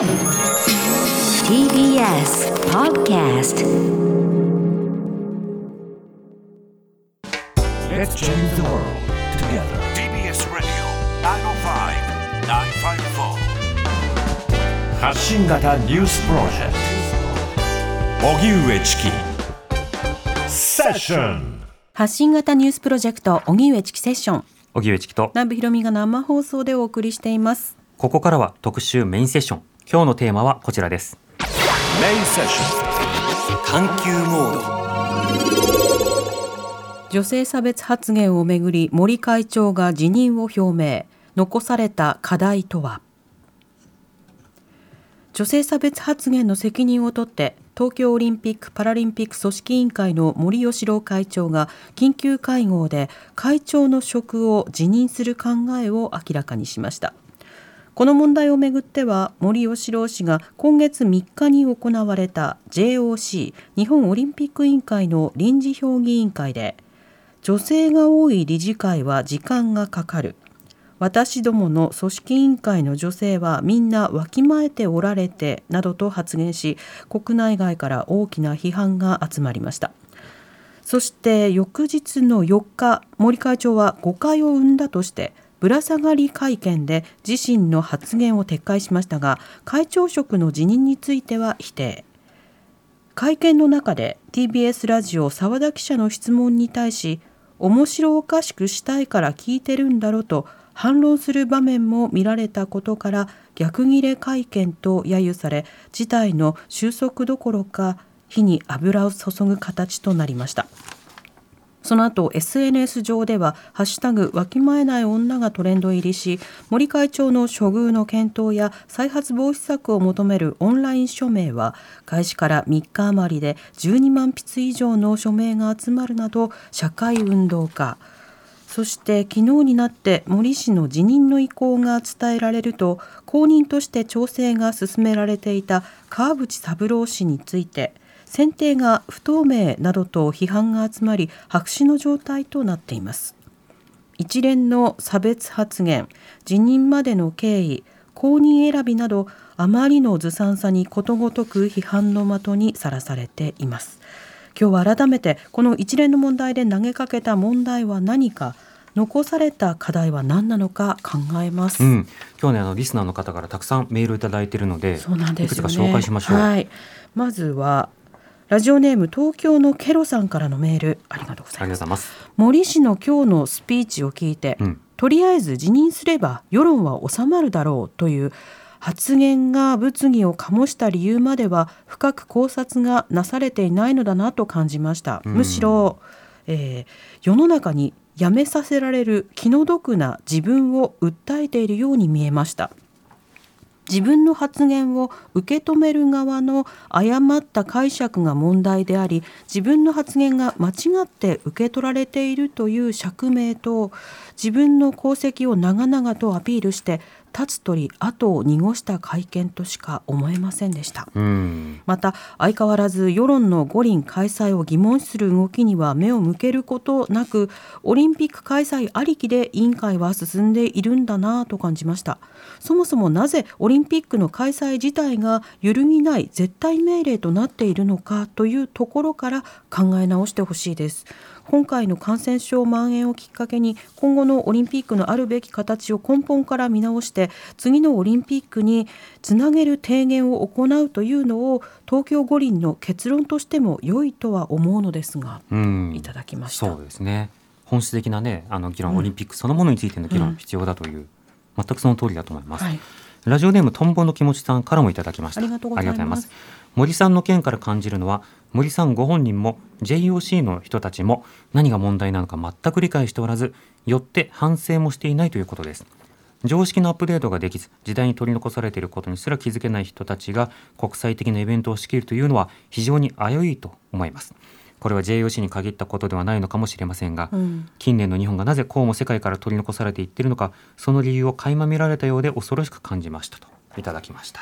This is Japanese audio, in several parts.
TBS Podcast Let's change the world together. TBS Radio 905-954発信型ニュースプロジェクト。荻上チキ。セッション。発信型ニュースプロジェクト荻上チキセッション。荻上チキと。南部ひろみが生放送でお送りしています。ここからは特集メインセッション今日のテーマはこちらです。メインセッション探求モード。女性差別発言をめぐり森会長が辞任を表明。残された課題とは？女性差別発言の責任を取って東京オリンピック・パラリンピック組織委員会の森喜朗会長が緊急会合で会長の職を辞任する考えを明らかにしましたこの問題をめぐっては森喜朗氏が今月3日に行われた JOC 日本オリンピック委員会の臨時評議委員会で女性が多い理事会は時間がかかる。私どもの組織委員会の女性はみんなわきまえておられてなどと発言し国内外から大きな批判が集まりました。そして翌日の4日森会長は誤解を生んだとしてぶら下がり会見で自身の発言を撤回しましたが会長職の辞任については否定。会見の中で TBS ラジオ澤田記者の質問に対し面白おかしくしたいから聞いてるんだろうと反論する場面も見られたことから逆ギレ会見と揶揄され事態の収束どころか火に油を注ぐ形となりました。その後 SNS 上では「ハッシュタグわきまえない女」がトレンド入りし森会長の処遇の検討や再発防止策を求めるオンライン署名は開始から3日余りで12万筆以上の署名が集まるなど社会運動家そして昨日になって森氏の辞任の意向が伝えられると後任として調整が進められていた川淵三郎氏について選定が不透明などと批判が集まり白紙の状態となっています。一連の差別発言辞任までの経緯後任選びなどあまりのずさんさにことごとく批判の的にさらされています。今日は改めてこの一連の問題で投げかけた問題は何か残された課題は何なのか考えます、うん、今日ねあのリスナーの方からたくさんメールいただいているのでそうなんですよね。いくつか紹介しましょう、はい、まずはラジオネーム東京のケロさんからのメールありがとうございます。森氏の今日のスピーチを聞いて、うん。とりあえず辞任すれば世論は収まるだろうという発言が物議を醸した理由までは深く考察がなされていないのだなと感じました、うん。むしろ、えー世の中にやめさせられる気の毒な自分を訴えているように見えました自分の発言を受け止める側の誤った解釈が問題であり自分の発言が間違って受け取られているという釈明と自分の功績を長々とアピールして立つ鳥後を濁した会見としか思えませんでした。うん。また相変わらず世論の五輪開催を疑問視する動きには目を向けることなくオリンピック開催ありきで委員会は進んでいるんだなぁと感じました。そもそもなぜオリンピックの開催自体が揺るぎない絶対命令となっているのかというところから考え直してほしいです今回の感染症蔓延をきっかけに今後のオリンピックのあるべき形を根本から見直して次のオリンピックにつなげる提言を行うというのを東京五輪の結論としても良いとは思うのですが、うん。いただきました。そうですね。本質的なねあの議論、うん。オリンピックそのものについての議うん。論必要だという、全くその通りだと思います、はい、ラジオネームトンボの気持ちさんからもいただきました。ありがとうございます。森さんの件から感じるのは森さんご本人も JOC の人たちも何が問題なのか全く理解しておらずよって反省もしていないということです。常識のアップデートができず時代に取り残されていることにすら気づけない人たちが国際的なイベントを仕切るというのは非常に危ういと思いますこれは JOC に限ったことではないのかもしれませんが、うん。近年の日本がなぜこうも世界から取り残されていっているのかその理由を垣間見られたようで恐ろしく感じましたといただきました。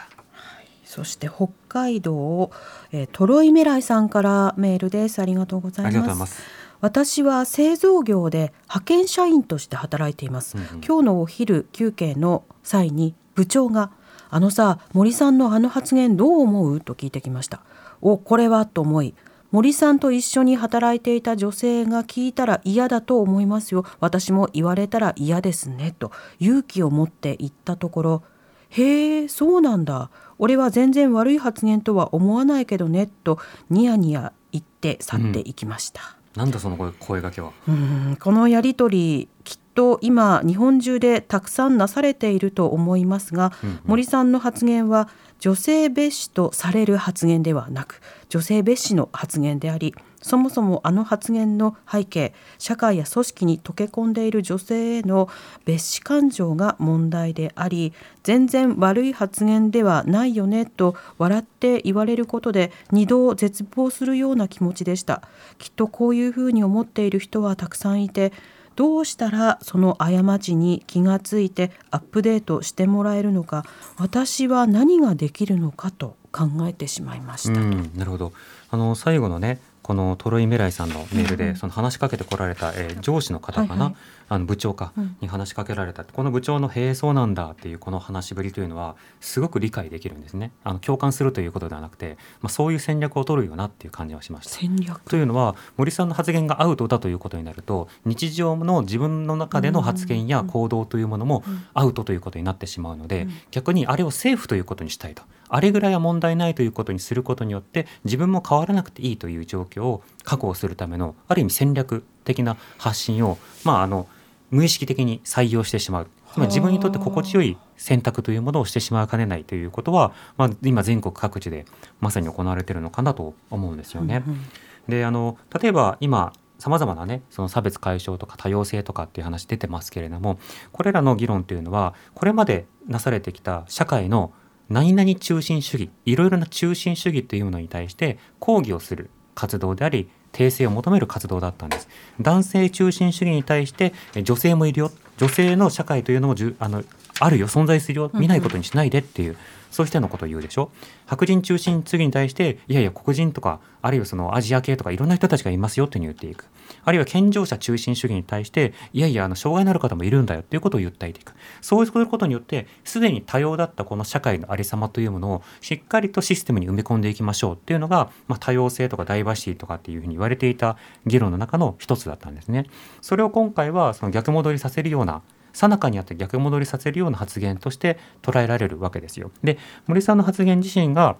そして北海道、えートロイメライさんからメールです。ありがとうございます。ありがとうございます。私は製造業で派遣社員として働いています。うんうん。今日のお昼休憩の際に部長があのさ森さんのあの発言どう思う？と聞いてきました。おこれは？と思い森さんと一緒に働いていた女性が聞いたら嫌だと思いますよ。私も言われたら嫌ですね。と勇気を持って言ったところへえそうなんだ。俺は全然悪い発言とは思わないけどね。とニヤニヤ言って去っていきました、なんだその声声掛けは。うん。このやり取りきっと今日本中でたくさんなされていると思いますが、うんうん。森さんの発言は女性蔑視とされる発言ではなく女性蔑視の発言でありそもそもあの発言の背景社会や組織に溶け込んでいる女性への蔑視感情が問題であり全然悪い発言ではないよねと笑って言われることで二度絶望するような気持ちでした。きっとこういうふうに思っている人はたくさんいてどうしたらその過ちに気がついてアップデートしてもらえるのか私は何ができるのかと考えてしまいました。うん、なるほどあの最後のねこのトロイ・メライさんのメールで、その話しかけてこられた、えー上司の方かな、はいはい。あの部長か、うん。に話しかけられた。この部長の「へえそうなんだ」っていうこの話しぶりというのはすごく理解できるんですね。あの共感するということではなくて、まあ、そういう戦略を取るよなっていう感じはしました。戦略。というのは森さんの発言がアウトだということになると日常の自分の中での発言や行動というものもアウトということになってしまうので、うん。逆にあれをセーフということにしたいとあれぐらいは問題ないということにすることによって自分も変わらなくていいという状況を確保するためのある意味戦略的な発信を、まあ、あの無意識的に採用してしまう。つまり自分にとって心地よい選択というものをしてしまいかねないということは、まあ、今全国各地でまさに行われているのかなと思うんですよね。うんうんであの例えば今さまざまなねその差別解消とか多様性とかっていう話出てますけれどもこれらの議論というのはこれまでなされてきた社会の何々中心主義いろいろな中心主義というものに対して抗議をする活動であり訂正を求める活動だったんです。男性中心主義に対してえ女性もいるよ。女性の社会というのもじゅあのあるよ存在するよ見ないことにしないでっていう、そうしたようなことを言うでしょ。白人中心主義に対していやいや黒人とかあるいはそのアジア系とかいろんな人たちがいますよっていうふうに言っていく。あるいは健常者中心主義に対していやいやあの障害のある方もいるんだよっていうことを言っていくそうすることによってすでに多様だったこの社会のありさまというものをしっかりとシステムに埋め込んでいきましょうっていうのが、まあ、多様性とかダイバーシティとかっていうふうに言われていた議論の中の一つだったんですね。それを今回はその逆戻りさせるようなさなかにあって逆戻りさせるような発言として捉えられるわけですよ。で森さんの発言自身が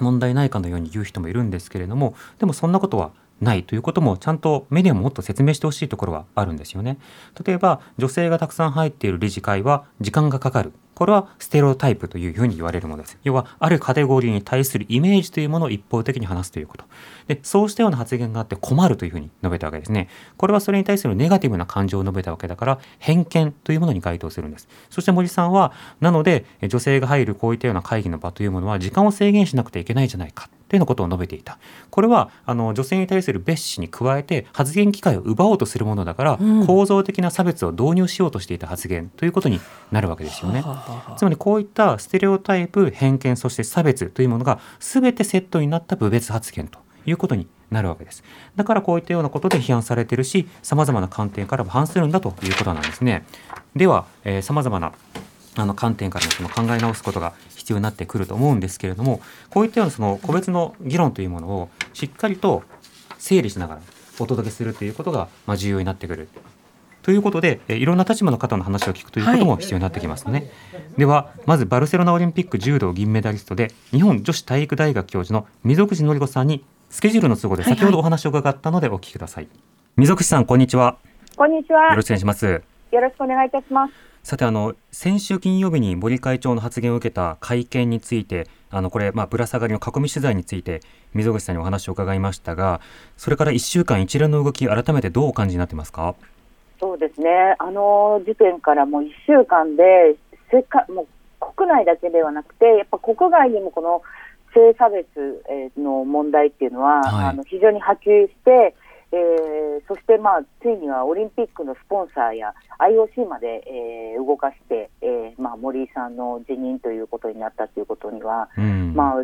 問題ないかのように言う人もいるんですけれどもでもそんなことはないということもちゃんとメディアももっと説明してほしいところはあるんですよね。例えば女性がたくさん入っている理事会は時間がかかる。これはステレオタイプというふうに言われるものです。要はあるカテゴリーに対するイメージというものを一方的に話すということ。で、そうしたような発言があって困るというふうに述べたわけですね。これはそれに対するネガティブな感情を述べたわけだから偏見というものに該当するんです。そして森さんはなので女性が入るこういったような会議の場というものは時間を制限しなくてはいけないじゃないか。というようなことを述べていた。これはあの女性に対する蔑視に加えて発言機会を奪おうとするものだから、うん構造的な差別を導入しようとしていた発言ということになるわけですよね。つまりこういったステレオタイプ偏見そして差別というものが全てセットになった部別発言ということになるわけですだからこういったようなことで批判されているしさまざまな観点からも反するんだということなんですねではさまざまなあの観点からもその考え直すことが必要になってくると思うんですけれどもこういったようなその個別の議論というものをしっかりと整理しながらお届けするということがまあ重要になってくるということで、えーいろんな立場の方の話を聞くということも必要になってきますね。では、まずバルセロナオリンピック柔道銀メダリストで、日本女子体育大学教授の溝口典子さんに、スケジュールの都合ではいはい先ほどお話を伺ったのでお聞きください。溝口さん、こんにちは。こんにちは。よろしくお願いします。よろしくお願いいたします。さてあの先週金曜日に森会長の発言を受けた会見についてあのこれ、まあ、ぶら下がりの囲み取材について溝口さんにお話を伺いましたがそれから1週間一連の動き改めてどうお感じになってますか？そうですね。あの時点からもう1週間で世界もう国内だけではなくて、やっぱ国外にもこの性差別えーの問題っていうのは、はいあの非常に波及して、えーそしてまあついにはオリンピックのスポンサーや IOC まで、えー動かして、えーまあ森井さんの辞任ということになったということには、うん。まあ、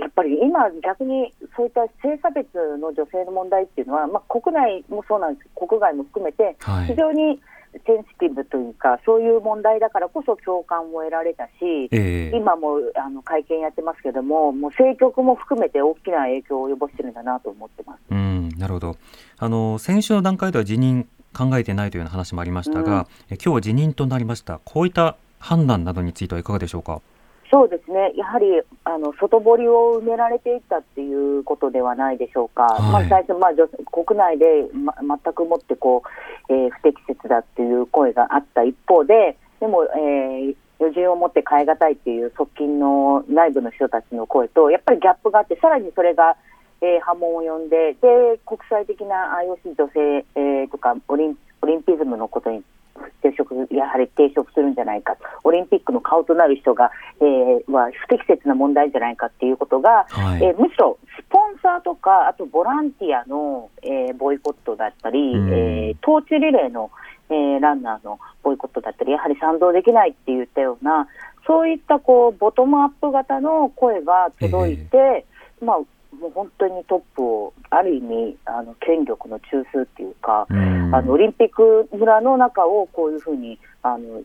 やっぱり今、逆にそういった性差別の女性の問題っていうのは、まあ、国内もそうなんです。国外も含めて、はい。非常にセンシティブというか、そういう問題だからこそ共感を得られたし、ええ今もあの会見やってますけども、もう政局も含めて大きな影響を及ぼしてるんだなと思ってます。うん、なるほど。あの先週の段階では辞任考えてないというような話もありましたが、え今日は辞任となりました。こういった判断などについてはいかがでしょうか？そうですね、やはりあの外堀を埋められていったっていうことではないでしょうか、はい。まあ、最初、まあ、女国内で、ま、全くもってこう、えー不適切だっていう声があった一方で、でも、えー余人を持って変え難いっていう側近の内部の人たちの声と、やっぱりギャップがあって、さらにそれが、えー波紋を呼んで、で国際的な IOC 女性、えーとかオリン、オリンピズムのことに抵触やはり抵触するんじゃないか、オリンピックの顔となる人が、えーは不適切な問題じゃないかっていうことが、はい。えーむしろスポンサーとか、あとボランティアの、えーボイコットだったり、うん。えートーチリレーの、えーランナーのボイコットだったり、やはり賛同できないって言ったような、そういったこうボトムアップ型の声が届いて、まあ、もう本当にトップを、ある意味、あの権力の中枢っていうか、うんあのオリンピック村の中をこういうふうにあの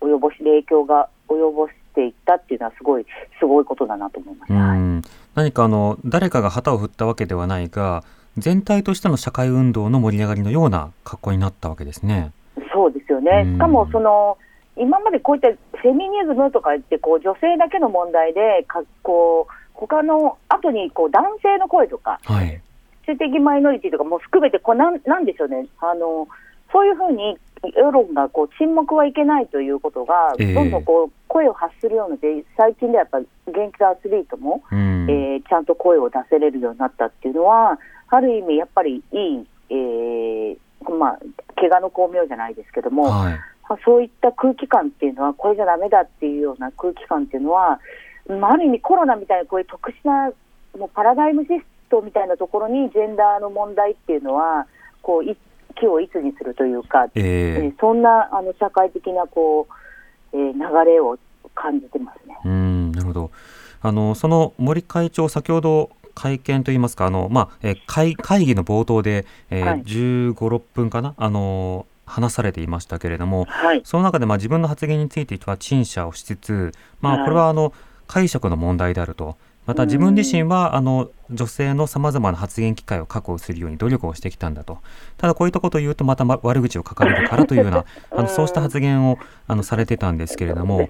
及ぼし影響が及ぼしていったっていうのはすごいすごいことだなと思いましうた。何かあの誰かが旗を振ったわけではないが、全体としての社会運動の盛り上がりのような格好になったわけですね。そうですよね。うんしかもその今までこういったフェミニズムとか言ってこう女性だけの問題でかこう他の後にこう男性の声とかはい。性的マイノリティとかも含めてこうなんなんでしょうね。あのそういうふうに世論がこう沈黙はいけないということが、ええどんどんこう声を発するようになって最近ではやっぱり現役のアスリートもうん。えーちゃんと声を出せれるようになったっていうのは、ある意味、やっぱりいい、えーまあ、怪我の巧妙じゃないですけども、はい。まあそういった空気感っていうのは、これじゃだめだっていうような空気感っていうのは、まあ、ある意味、コロナみたいなこういう特殊なもうパラダイムシフトみたいなところに、ジェンダーの問題っていうのは、こうい気をいつにするというか、ええーそんなあの社会的なこう、えー流れを感じてますね。ー、うん、なるほど。あのその森会長先ほど会見といいますかあのまあ、えー会会議の冒頭で、えーはい15、6分かなあの話されていましたけれども、はい、その中でまあ自分の発言については陳謝をしつつ、まあ、はいこれはあの解釈の問題であると。また自分自身はあの女性のさまざまな発言機会を確保するように努力をしてきたんだと。ただこういったことを言うとまたま悪口を書かれるからというような あのそうした発言をあのされてたんですけれども、は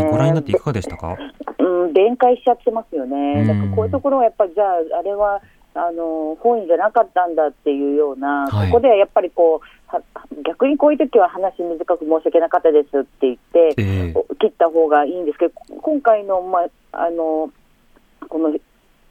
い、ご覧になっていかがでしたか？うん、弁解しちゃってますよね、うん。なんかこういうところはやっぱり、じゃあ、あれはあの本意じゃなかったんだっていうような、はい。ここではやっぱりこうは逆にこういう時は話短く申し訳なかったですって言って、ええ切った方がいいんですけど、今回の,、まあ、あのこの、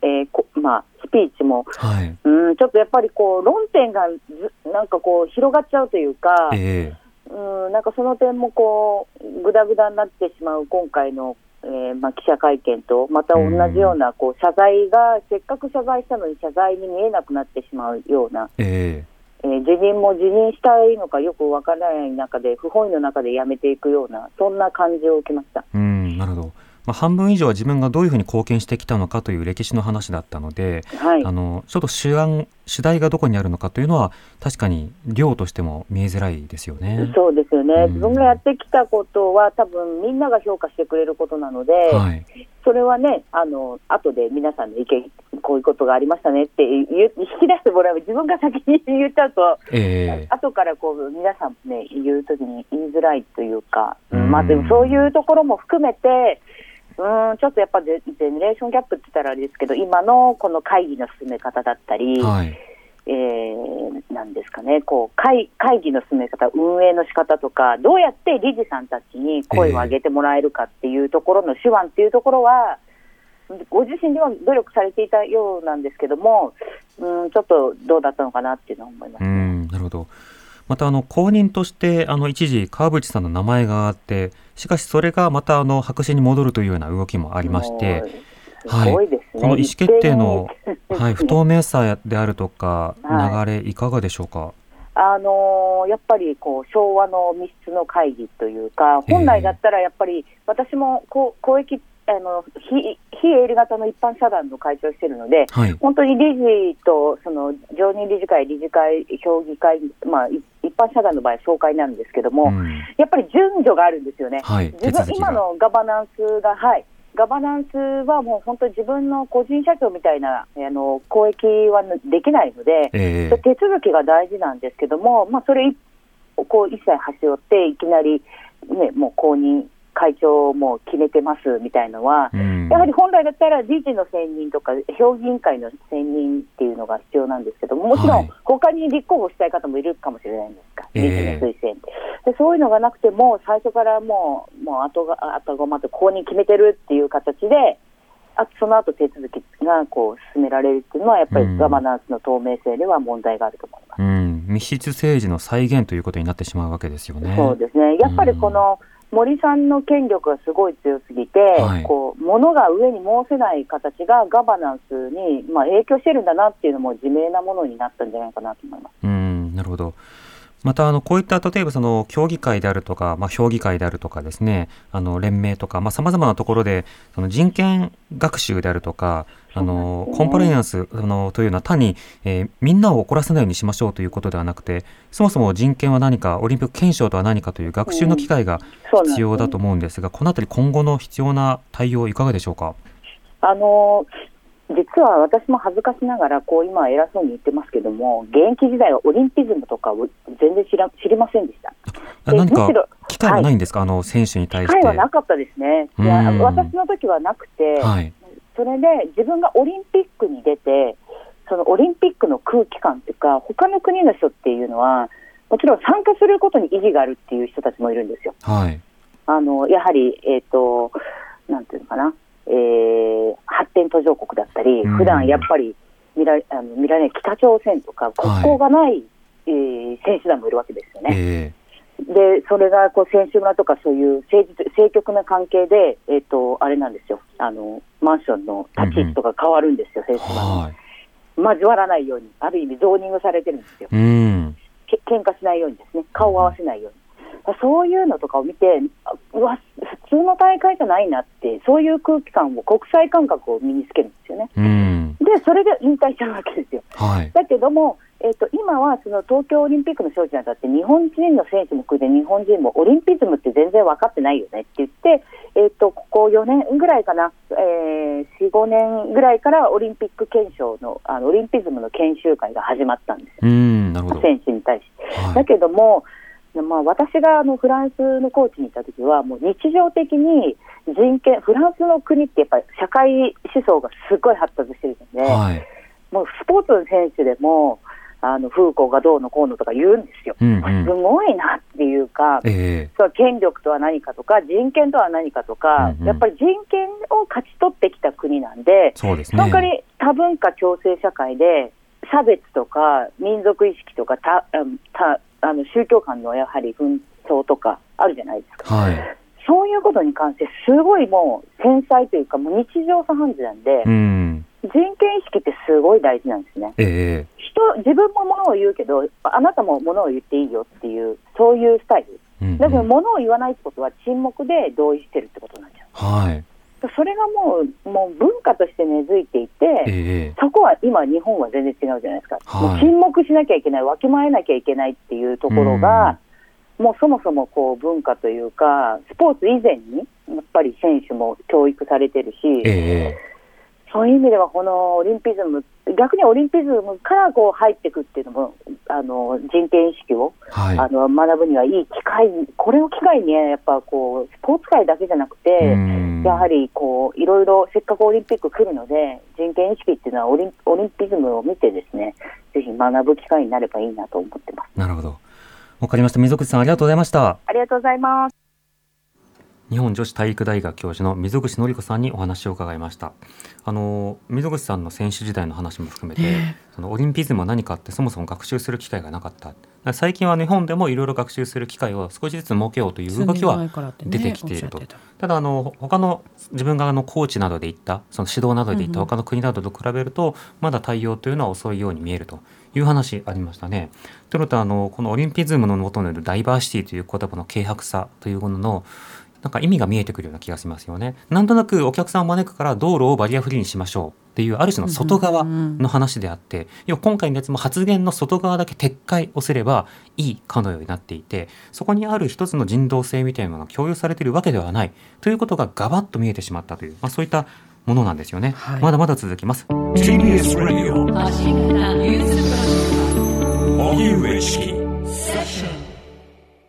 えーこまあ、スピーチも、はい。うん、ちょっとやっぱりこう論点がずなんかこう広がっちゃうというか。えうん、なんかその点もこうぐだぐだになってしまう今回の、えーまあ、記者会見とまた同じようなこう謝罪がせっかく謝罪したのに謝罪に見えなくなってしまうような、ええー辞任も辞任したいのかよくわからない中で不本意の中で辞めていくようなそんな感じを受けました。うん、なるほど。まあ、半分以上は自分がどういうふうに貢献してきたのかという歴史の話だったので、はい。あのちょっと主眼主題がどこにあるのかというのは確かに量としても見えづらいですよね。そうですよね、うん。自分がやってきたことは多分みんなが評価してくれることなので、はい。それはね、あの後で皆さんの意見、こういうことがありましたねって引き出してもらう、自分が先に言っちゃうと、ええ。後からこう皆さんね、言うときに言いづらいというか、うん。まあでもそういうところも含めて、うん、ちょっとやっぱジェジェネレーションギャップって言ったらあれですけど、今のこの会議の進め方だったり、はい。えーなんですかね、こう会会議の進め方、運営の仕方とか、どうやって理事さんたちに声を上げてもらえるかっていうところの手腕っていうところは、ご自身では努力されていたようなんですけども、うん、ちょっとどうだったのかなっていうのは思いますね。うん、なるほど。またあの後任としてあの一時川淵さんの名前があって、しかしそれがまたあの白紙に戻るというような動きもありまして、もうすごい。この意思決定のはい、不透明さであるとか は流れいかがでしょうか？あのーやっぱりこう昭和の密室の会議というか、本来だったらやっぱり私もこう公益あの非非営利型の一般社団の会長をしているので、はい。本当に理事とその常任理事会、理事会、評議会、まあ、い一般社団の場合、総会になるんですけども、うん。やっぱり順序があるんですよね。はい。自分今のガバナンスが、はい、ガバナンスはもう本当に自分の個人社長みたいなあの公益はできないので、ええ。手続きが大事なんですけども、まあ、それ一こう一切端折って、いきなり、ね、もう公認、会長も決めてますみたいのは、うんやはり本来だったら理事の選任とか、評議員会の選任っていうのが必要なんですけども、もちろんはい他に立候補したい方もいるかもしれないんですか、ええ理事の推薦で。でそういうのがなくても、最初からもう、もう後が後駒と公認決めてるっていう形で、あその後手続きがこう進められるっていうのは、やっぱうんりガバナンスの透明性では問題があると思います。うん、密室政治の再現ということになってしまうわけですよね。そうですね、やっぱりこの森さんの権力がすごい強すぎて、はいこう物が上に申せない形がガバナンスに、まあ、影響してるんだなっていうのも自明なものになったんじゃないかなと思います。うん、なるほど。またあのこういった例えばその協議会であるとか、まあ、評議会であるとかですねあの連盟とかさまざ、まなところでその人権学習であるとかあの、コンプライアンスあのというのは単に、えーみんなを怒らせないようにしましょうということではなくてそもそも人権は何かオリンピック憲章とは何かという学習の機会が必要だと思うんですが、このあたり今後の必要な対応いかがでしょうか？あの実は私も恥ずかしながら、こう今、偉そうに言ってますけども、現役時代はオリンピズムとかを全然知ら知りませんでした。であ何かむしろ機会はないんですか、あの選手に対して。機会はなかったですね。私の時はなくて、はい。それで自分がオリンピックに出て、そのオリンピックの空気感というか、他の国の人っていうのは、もちろん参加することに意義があるっていう人たちもいるんですよ。はい。あのやはり、えっ、と、なんていうのかな、えー発展途上国だったり、うん普段やっぱり見らあの見られない北朝鮮とか、国交がない、えー選手団もいるわけですよね。えで、それがこう選手村とかそういう政治政局な関係で、えっ、と、あれなんですよ。あの、マンションの立ち位置とか変わるんですよ、選え手村。交わらないように、ある意味ゾーニングされてるんですよ。うん。け喧嘩しないようにですね、顔を合わせないように。そういうのとかを見て、あうわ、普通の大会じゃないなって、そういう空気感を、国際感覚を身につけるんですよね。うん。で、それで引退しちゃうわけですよ。はい。だけども、えっと今はその東京オリンピックの招致にあたって、日本人の選手も含めて、日本人もオリンピズムって全然分かってないよねって言って、えっとここ4年ぐらいかな、えー、4、5年ぐらいからオリンピック憲章のあのオリンピズムの研修会が始まったんですよ、うん。なるほど。選手に対して。はいだけども、まあ、私があのフランスのコーチに行った時は、もう日常的に人権、フランスの国ってやっぱり社会思想がすごい発達してるので、はい。もうスポーツの選手でも、あのフーコーがどうのこうのとか言うんですよ。うんうんすごいなっていうか、ええその権力とは何かとか、人権とは何かとか、うんうんやっぱり人権を勝ち取ってきた国なんで、そうですその代わね。り多文化共生社会で、差別とか民族意識とかたうんたあの宗教間のやはり紛争とかあるじゃないですか。はい。そういうことに関して、すごいもう繊細というか、もう日常茶飯事なんで、うん。人権意識ってすごい大事なんですね。ええ人、自分もものを言うけど、あなたもものを言っていいよっていう、そういうスタイル。うんうんだけど、ものを言わないってことは沈黙で同意してるってことなんじゃん。はい。それがもう、もう文化として根付いていて、ええ。そこは今、日本は全然違うじゃないですか、はい。沈黙しなきゃいけない、わきまえなきゃいけないっていうところが、もうそもそもこう文化というか、スポーツ以前に、やっぱり選手も教育されてるし、ええそういう意味では、このオリンピズム、逆にオリンピズムからこう入っていくっていうのも、あの人権意識を、はい。あの学ぶにはいい機会、これを機会にね、やっぱこう、スポーツ界だけじゃなくて、うんやはりこういろいろせっかくオリンピック来るので、人権意識っていうのはオリンオリンピズムを見てですね、ぜひ学ぶ機会になればいいなと思ってます。なるほど。わかりました。溝口さん、ありがとうございました。ありがとうございます。日本女子体育大学教授の溝口紀子さんにお話を伺いました。あの溝口さんの選手時代の話も含めて、そのオリンピズムは何かってそもそも学習する機会がなかった。最近は日本でもいろいろ学習する機会を少しずつ設けようという動きは出てきていると。ただあの他の自分があのコーチなどで行ったその指導などで行った他の国などと比べると、まだ対応というのは遅いように見えるという話ありましたね。というのとあのこのオリンピズムの元にあるダイバーシティという言葉の軽薄さというもののなんか意味が見えてくるような気がしますよね。なんとなくお客さんを招くから道路をバリアフリーにしましょうっていうある種の外側の話であって、要は今回のやつも発言の外側だけ撤回をすればいいかのようになっていてそこにある一つの人道性みたいなものが共有されているわけではないということがガバッと見えてしまったという、まあ、そういったものなんですよね、はい。まだまだ続きます。TBS Radio 荻上チキ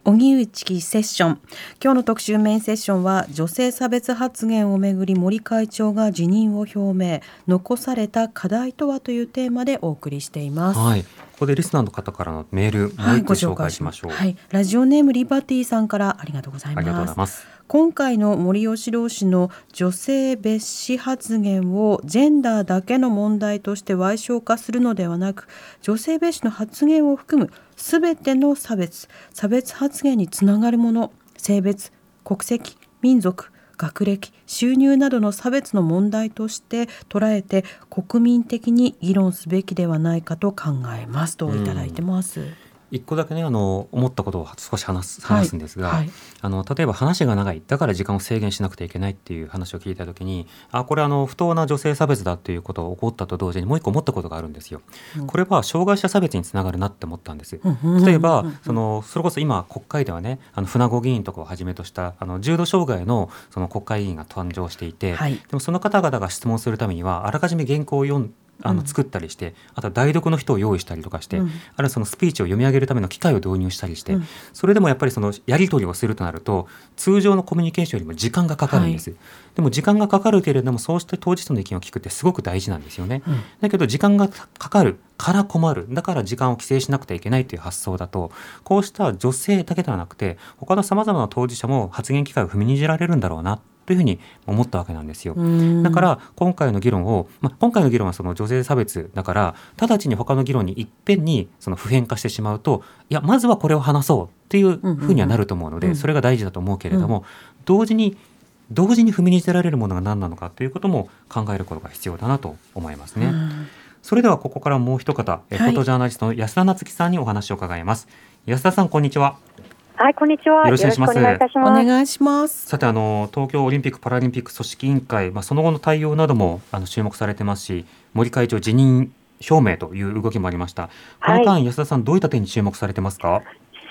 荻上チキセッション。今日の特集メインセッションは女性差別発言をめぐり森会長が辞任を表明。残された課題とはというテーマでお送りしています。はい。ここでリスナーの方からのメールもう一個紹介しましょう、はい、ラジオネームリバティさんからありがとうございます今回の森喜朗氏の女性蔑視発言をジェンダーだけの問題として矮小化するのではなく女性蔑視の発言を含むすべての差別差別発言につながるもの性別国籍民族学歴収入などの差別の問題として捉えて国民的に議論すべきではないかと考えますといただいてます。一個だけねあの思ったことを少し話すはい話すんですが、はいあの例えば話が長いだから時間を制限しなくてはいけないっていう話を聞いた時にあこれあの不当な女性差別だっていうことが起こったと同時にもう一個思ったことがあるんですよ。これは障害者差別につながるなって思ったんです。例えばそのそれこそ今国会ではねあの船子議員とかをはじめとしたあの重度障害のその国会議員が誕生していて、はいでもその方々が質問するためにはあらかじめ原稿を読んあの作ったりして、あとは代読の人を用意したりとかして、うん。あるいはそのスピーチを読み上げるための機械を導入したりして、うん。それでもやっぱりそのやり取りをするとなると通常のコミュニケーションよりも時間がかかるんです、でも時間がかかるけれどもそうして当事者の意見を聞くってすごく大事なんですよね、うん。だけど時間がかかるから困る。だから時間を規制しなくてはいけないという発想だとこうした女性だけではなくて他のさまざまな当事者も発言機会を踏みにじられるんだろうなというふうに思ったわけなんですよ。うんだから今回の議論を、まあ、今回の議論はその女性差別だから直ちに他の議論にいっぺんにその普遍化してしまうといやまずはこれを話そうっていうふうにはなると思うので、うんそれが大事だと思うけれども、同時に同時に踏みにじられるものが何なのかということも考えることが必要だなと思いますね。それではここからもう一方、えはいフォトジャーナリストの安田夏樹さんにお話を伺います。安田さんこんにちは。はい、こんにちは。よろしくお願いしますよろしくお願いいたしおます。願いします。さてあの東京オリンピック・パラリンピック組織委員会、まあ、その後の対応などもあの注目されてますし森会長辞任表明という動きもありましたこの間、安田さんどういった点に注目されてますか？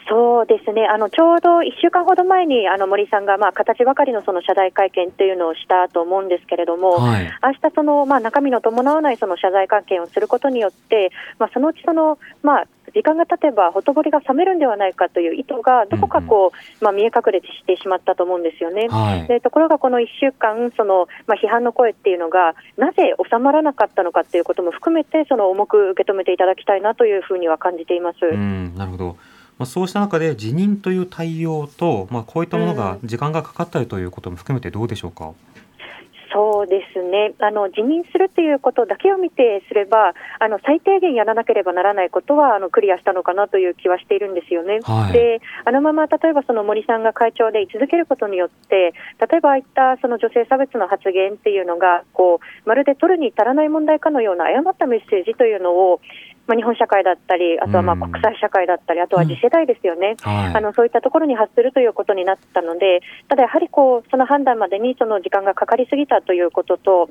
そうですね。あのちょうど1週間ほど前にあの森さんがまあ形ばかりのその謝罪会見というのをしたと思うんですけれども、はい明日そのまあ中身の伴わないその謝罪会見をすることによって、まあそのうちそのまあ時間が経てばほとぼりが冷めるんではないかという意図がどこかこう、まあ見え隠れしてしまったと思うんですよね。はい。でところがこの1週間、そのまあ、批判の声っていうのが、なぜ収まらなかったのかっていうことも含めて、その重く受け止めていただきたいなというふうには感じています。うんなるほど、まあ、そうした中で辞任という対応と、まあ、こういったものが時間がかかったりということも含めてどうでしょうか、そうですねあの辞任するということだけを見てすればあの最低限やらなければならないことはあのクリアしたのかなという気はしているんですよね。はいであのまま例えばその森さんが会長で居続けることによって例えばああいったその女性差別の発言っていうのがこうまるで取るに足らない問題かのような誤ったメッセージというのをまあ、日本社会だったり、あとはまあうん。国際社会だったり、あとは次世代ですよね、はい。あのそういったところに発するということになったので、ただやはりこうその判断までにその時間がかかりすぎたということと、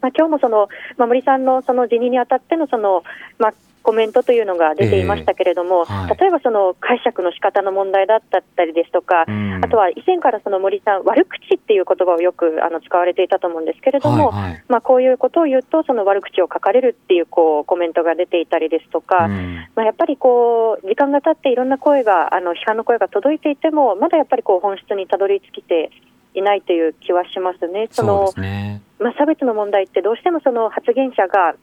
まあ今日もその、まあ、森さんのその辞任にあたってのその、まあ、コメントというのが出ていましたけれども、ええはい。例えばその解釈の仕方の問題だったりですとか、うん。あとは以前からその森さん、悪口っていう言葉をよくあの使われていたと思うんですけれども、はいはい。まあ、こういうことを言うと、その悪口を書かれるっていうこうコメントが出ていたりですとか、うん。まあ、やっぱりこう時間が経っていろんな声が、あの批判の声が届いていても、まだやっぱりこう本質にたどり着きていないという気はしますね。そのね。まあ、差別の問題ってどうしてもその発言者が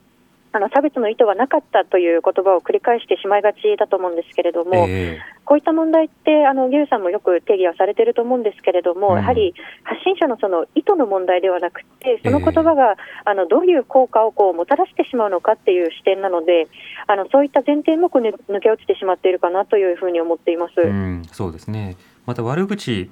あの差別の意図はなかったという言葉を繰り返してしまいがちだと思うんですけれども、えこういった問題って、あのゲウさんもよく定義はされていると思うんですけれども、うん。やはり発信者のその意図の問題ではなくて、その言葉が、あのどういう効果をこうもたらしてしまうのかっていう視点なので、あのそういった前提もこう抜抜け落ちてしまっているかなというふうに思っています。うん、そうですね。また悪口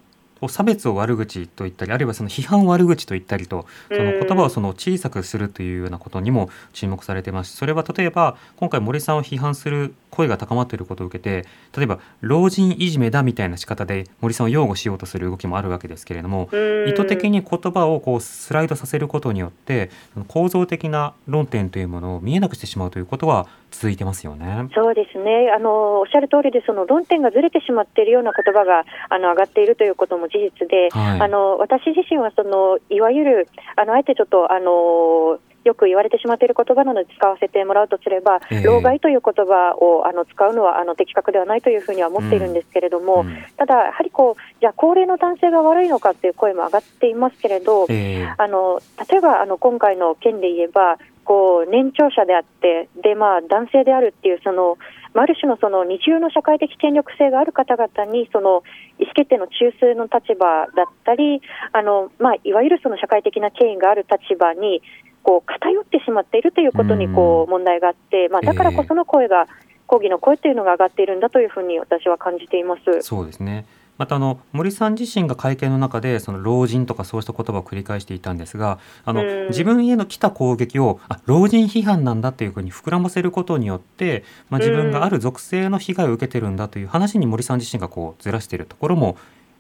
差別を悪口と言ったりあるいはその批判を悪口と言ったりとその言葉をその小さくするというようなことにも注目されてます。しそれは例えば今回森さんを批判する声が高まっていることを受けて例えば老人いじめだみたいな仕方で森さんを擁護しようとする動きもあるわけですけれどもうん。意図的に言葉をこうスライドさせることによって構造的な論点というものを見えなくしてしまうということは続いてますよね。そうですね。あの、おっしゃる通りで、その論点がずれてしまっているような言葉があの上がっているということも事実で、はい。あの私自身はそのいわゆる、あのあえてちょっとあのよく言われてしまっている言葉なので使わせてもらうとすれば、ええ。老害という言葉をあの使うのはあの的確ではないというふうには思っているんですけれども、うん。ただ、やはりこうじゃあ高齢の男性が悪いのかという声も上がっていますけれど、えーあの例えばあの今回の件で言えば、こう年長者であって、でまあ、男性であるっていう、そのまあある種のその二重の社会的権力性がある方々に、その意思決定の中枢の立場だったり、あのまあ、いわゆるその社会的な権威がある立場に、こう偏ってしまっているということにこう問題があって、まあ、だからこその声が、抗議の声というのが上がっているんだというふうに私は感じています。そうですね。またあの森さん自身が会見の中でその老人とかそうした言葉を繰り返していたんですがあのうん自分への来た攻撃をあ老人批判なんだっていうふうに膨らませることによって、まあ、自分がある属性の被害を受けてるんだという話に森さん自身がこうずらしているところも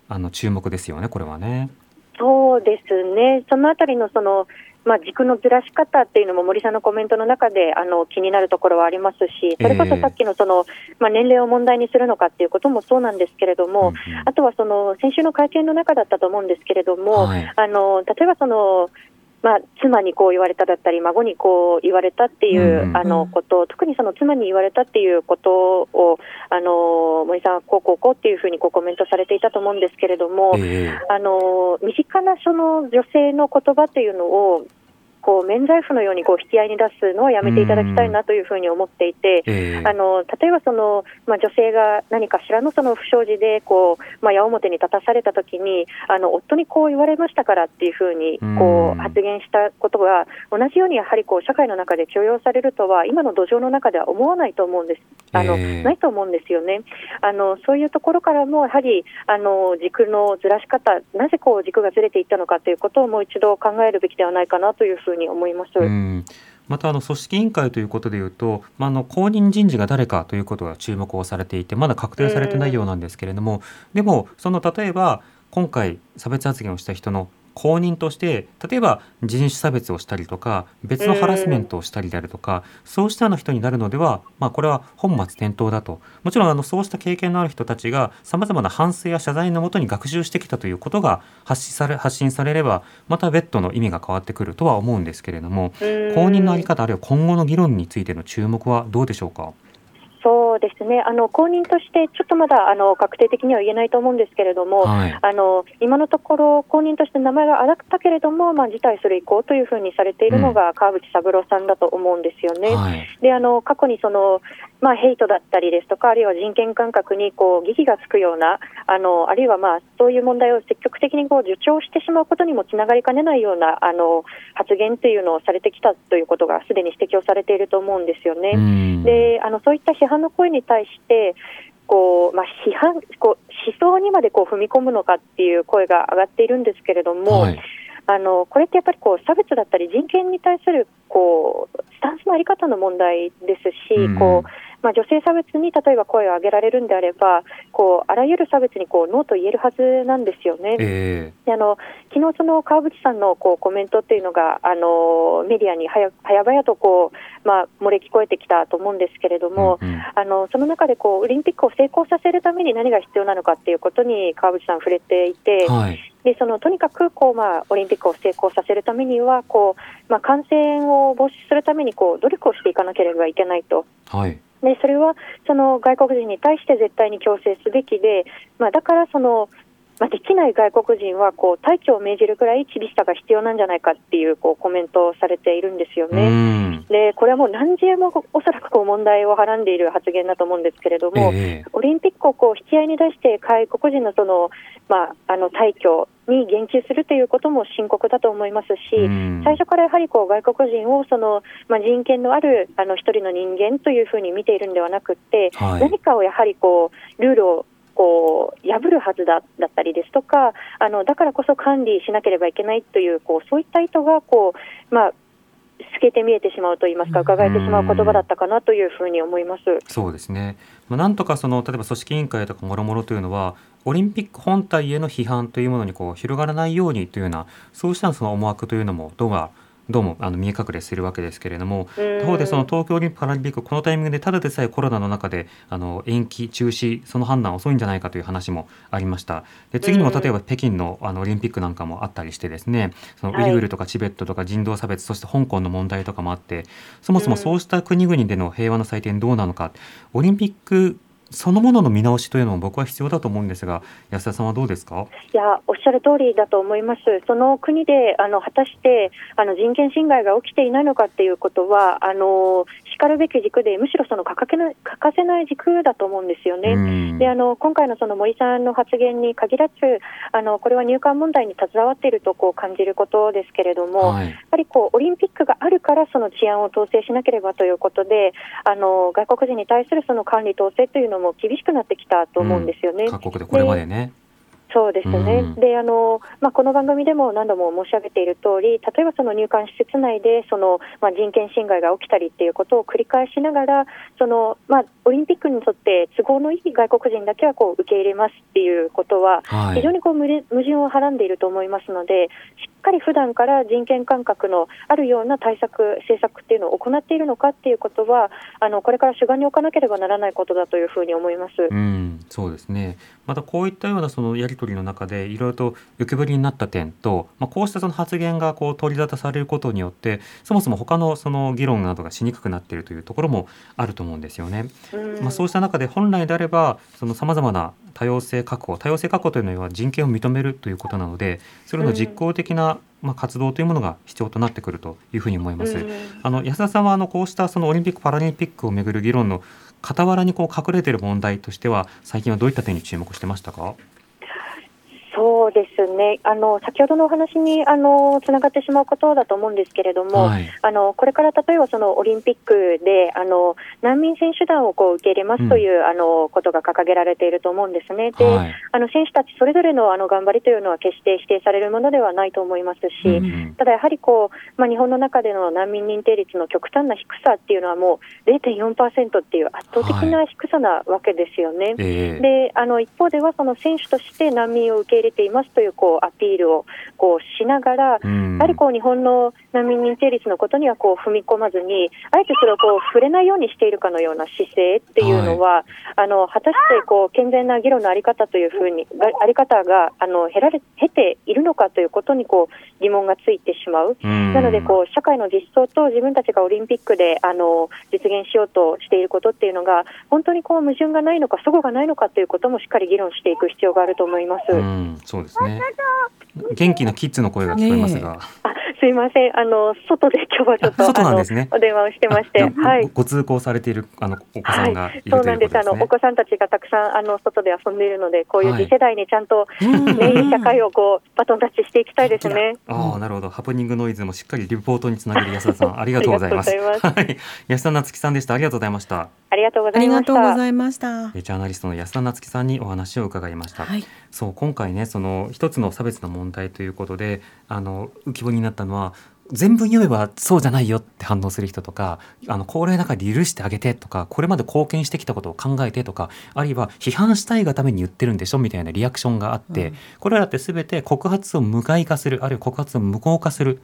あの注目ですよねこれはね。そうですね、そのあたりのその、まあ、軸のずらし方っていうのも森さんのコメントの中であの気になるところはありますし、それこそさっきのその、まあ、年齢を問題にするのかっていうこともそうなんですけれども、あとはその先週の会見の中だったと思うんですけれども、はい。あの例えばその、まあ、妻にこう言われただったり、孫にこう言われたっていう、あのこと、特にその妻に言われたっていうことを、あの森さんはこうこうこうっていうふうにこうコメントされていたと思うんですけれども、ええ。あの身近なその女性の言葉というのをこう免罪符のようにこう引き合いに出すのはやめていただきたいなというふうに思っていて。ええ。あの例えばその、まあ、女性が何かしらのその不祥事でこう、まあ、矢面に立たされたときにあの夫にこう言われましたからっていうふうにこう発言したことが同じようにやはりこう社会の中で許容されるとは今の土壌の中では思わないと思うんです。あの、ええないと思うんですよね。あのそういうところからもやはりあの軸のずらし方なぜこう軸がずれていったのかということをもう一度考えるべきではないかなというふうに思います。うんまたあの組織委員会ということでいうと、まあ、あの後任人事が誰かということが注目をされていてまだ確定されてないようなんですけれども、でもその例えば今回差別発言をした人の後任として例えば人種差別をしたりとか別のハラスメントをしたりであるとか、そうしたような人になるのでは、まあ、これは本末転倒だともちろんあのそうした経験のある人たちがさまざまな反省や謝罪のもとに学習してきたということが発信され発信されればまた別途の意味が変わってくるとは思うんですけれども後任の在り方あるいは今後の議論についての注目はどうでしょうか？そうですね。あの後任として、ちょっとまだあの確定的には言えないと思うんですけれども、はい。あの今のところ、後任として名前が挙がったけれども、まあ、辞退する意向というふうにされているのが川淵三郎さんだと思うんですよね。はい。であの過去にその、まあ、ヘイトだったりですとか、あるいは人権感覚にこう疑義がつくような、あのあるいはまあそういう問題を積極的にこう助長してしまうことにもつながりかねないようなあの発言というのをされてきたということがすでに指摘をされていると思うんですよね。うん。であのそういった批判の声に対してこう、まあ、批判こう思想にまでこう踏み込むのかっていう声が上がっているんですけれども、はい。あのこれってやっぱりこう差別だったり人権に対するこうスタンスのあり方の問題ですし、うん。こうまあ、女性差別に例えば声を上げられるんであればこうあらゆる差別にこうノーと言えるはずなんですよね。えであの昨日その川淵さんのこうコメントっていうのがあのメディアに早早々とこう、まあ、漏れ聞こえてきたと思うんですけれども、うんうんあのその中でこうオリンピックを成功させるために何が必要なのかっていうことに川淵さん触れていて、はいでそのとにかくこう、まあ、オリンピックを成功させるためにはこう、まあ、感染を防止するためにこう努力をしていかなければいけないと。はいでそれはその外国人に対して絶対に強制すべきで、まあ、だからその、まあ、できない外国人はこう退去を命じるくらい厳しさが必要なんじゃないかっていうこうコメントをされているんですようね。ん。でこれはもう何時もおそらくこう問題をはらんでいる発言だと思うんですけれども、ええ。オリンピックをこう引き合いに出して外国人のその、まあ、あの退去に言及するということも深刻だと思いますし、うん。最初からやはりこう外国人をその、まあ、人権のあるあの一人の人間というふうに見ているんではなくって、はい。何かをやはりこうルールをこう破るはずだだったりですとかあのだからこそ管理しなければいけないというこうそういった意図がこう、まあ、透けて見えてしまうと言いますか伺えてしまう言葉だったかなというふうに思います。そうですね。まあ、なんとかその例えば組織委員会とかもろもろというのはオリンピック本体への批判というものにこう広がらないようにというようなそうしたその思惑というのもどうがどうもあの見え隠れするわけですけれども、他方でその東京オリンピック・パラリンピック、このタイミングでただでさえコロナの中であの延期、中止、その判断遅いんじゃないかという話もありました。で次にも例えば北京のあのオリンピックなんかもあったりしてですね、そのウイグルとかチベットとか人道差別、そして香港の問題とかもあって、そもそもそうした国々での平和の祭典どうなのか、オリンピックそのものの見直しというのも僕は必要だと思うんですが、安田さんはどうですか？いや、おっしゃる通りだと思います、その国であの果たしてあの人権侵害が起きていないのかっていうことは、あのしかるべき軸で、むしろその欠かけない欠かせない軸だと思うんですよね。であの今回のその森さんの発言に限らず、あのこれは入管問題に携わっているとこう感じることですけれども、はい、やっぱりこうオリンピックがあるから、その治安を統制しなければということで、あの外国人に対するその管理統制というのも厳しくなってきたと思うんですよね。各国でこれまでね。そうですね、うん、であのまあ、この番組でも何度も申し上げている通り、例えばその入管施設内でその、まあ、人権侵害が起きたりっていうことを繰り返しながら、そのまあ、オリンピックにとって都合のいい外国人だけはこう受け入れますっていうことは、非常にこう矛盾をはらんでいると思いますので、しっかり普段から人権感覚のあるような対策、政策っていうのを行っているのかっていうことは、あのこれから主眼に置かなければならないことだというふうに思います。うん、そうですねまたこういったようなそのやり取りの中でいろいろと浮き彫りになった点と、まあ、こうしたその発言がこう取り沙汰されることによってそもそも他のその議論などがしにくくなっているというところもあると思うんですよね。まあ、そうした中で本来であればその様々な多様性確保多様性確保というのは人権を認めるということなのでそれの実効的な、まあ、活動というものが必要となってくるというふうに思います。あの安田さんはあのこうしたそのオリンピック・パラリンピックをめぐる議論の傍らにこう隠れている問題としては最近はどういった点に注目してましたか？ですね。あの先ほどのお話にあのつながってしまうことだと思うんですけれども、はい、あのこれから例えばそのオリンピックであの難民選手団をこう受け入れますという、うん、あのことが掲げられていると思うんですね。で、はい、あの選手たちそれぞれのあの頑張りというのは決して否定されるものではないと思いますし、うん、ただやはりこう、まあ、日本の中での難民認定率の極端な低さっていうのはもう0.4%っていう圧倒的な低さなわけですよね。はいえ。ー、であの一方ではその選手として難民を受け入れていますというこうアピールをこうしながら、やはりこう日本の難民認定率のことにはこう踏み込まずに、あえてそれをこう触れないようにしているかのような姿勢っていうのは、はい、あの果たしてこう健全な議論の在り方というふうに、あり方があの減られ経ているのかということにこう疑問がついてしまう。なのでこう社会の実装と自分たちがオリンピックであの実現しようとしていることっていうのが本当にこう矛盾がないのか、齟齬がないのかということもしっかり議論していく必要があると思います。そうですね。元気なキッズの声が聞こえますが。すいません、あの外で今日はちょっと外なんですね。お電話をしてまして、はい。ご通行されているあのお子さんがいる、そうなんです。あのお子さんたちがたくさんあの外で遊んでいるので、こういう次世代にちゃんとね、社会をこうバトンタッチしていきたいですね。ああ、なるほど。ハプニングノイズもしっかりリポートにつなげる安田さん、ありがとうございます。はい、安田夏樹さんでした。ありがとうございました。ありがとうございました。ありがとうございました。ジャーナリストの安田夏樹さんにお話を伺いました。はい、そう今回ね、その一つの差別の問題ということで、あの浮き彫りになったのは。全文読めばそうじゃないよって反応する人とかあの高齢だから許してあげてとかこれまで貢献してきたことを考えてとかあるいは批判したいがために言ってるんでしょみたいなリアクションがあって、うん、これらって全て告発を無害化するあるいは告発を無効化する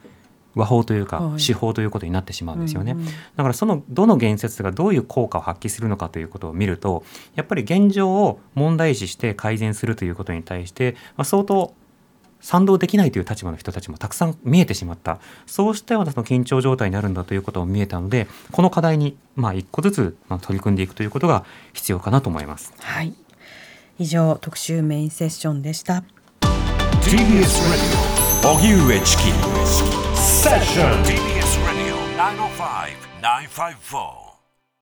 和法というか、手法ということになってしまうんですよね、うんうん、だからそのどの言説がどういう効果を発揮するのかということを見るとやっぱり現状を問題視して改善するということに対して、まあ、相当賛同できないという立場の人たちもたくさん見えてしまった。そうしたようなその緊張状態になるんだということを見えたのでこの課題にまあ一個ずつ取り組んでいくということが必要かなと思います。はい。以上特集メインセッションでした。TBS ラジオ荻上チキ。セッション TBS ラジオ905-954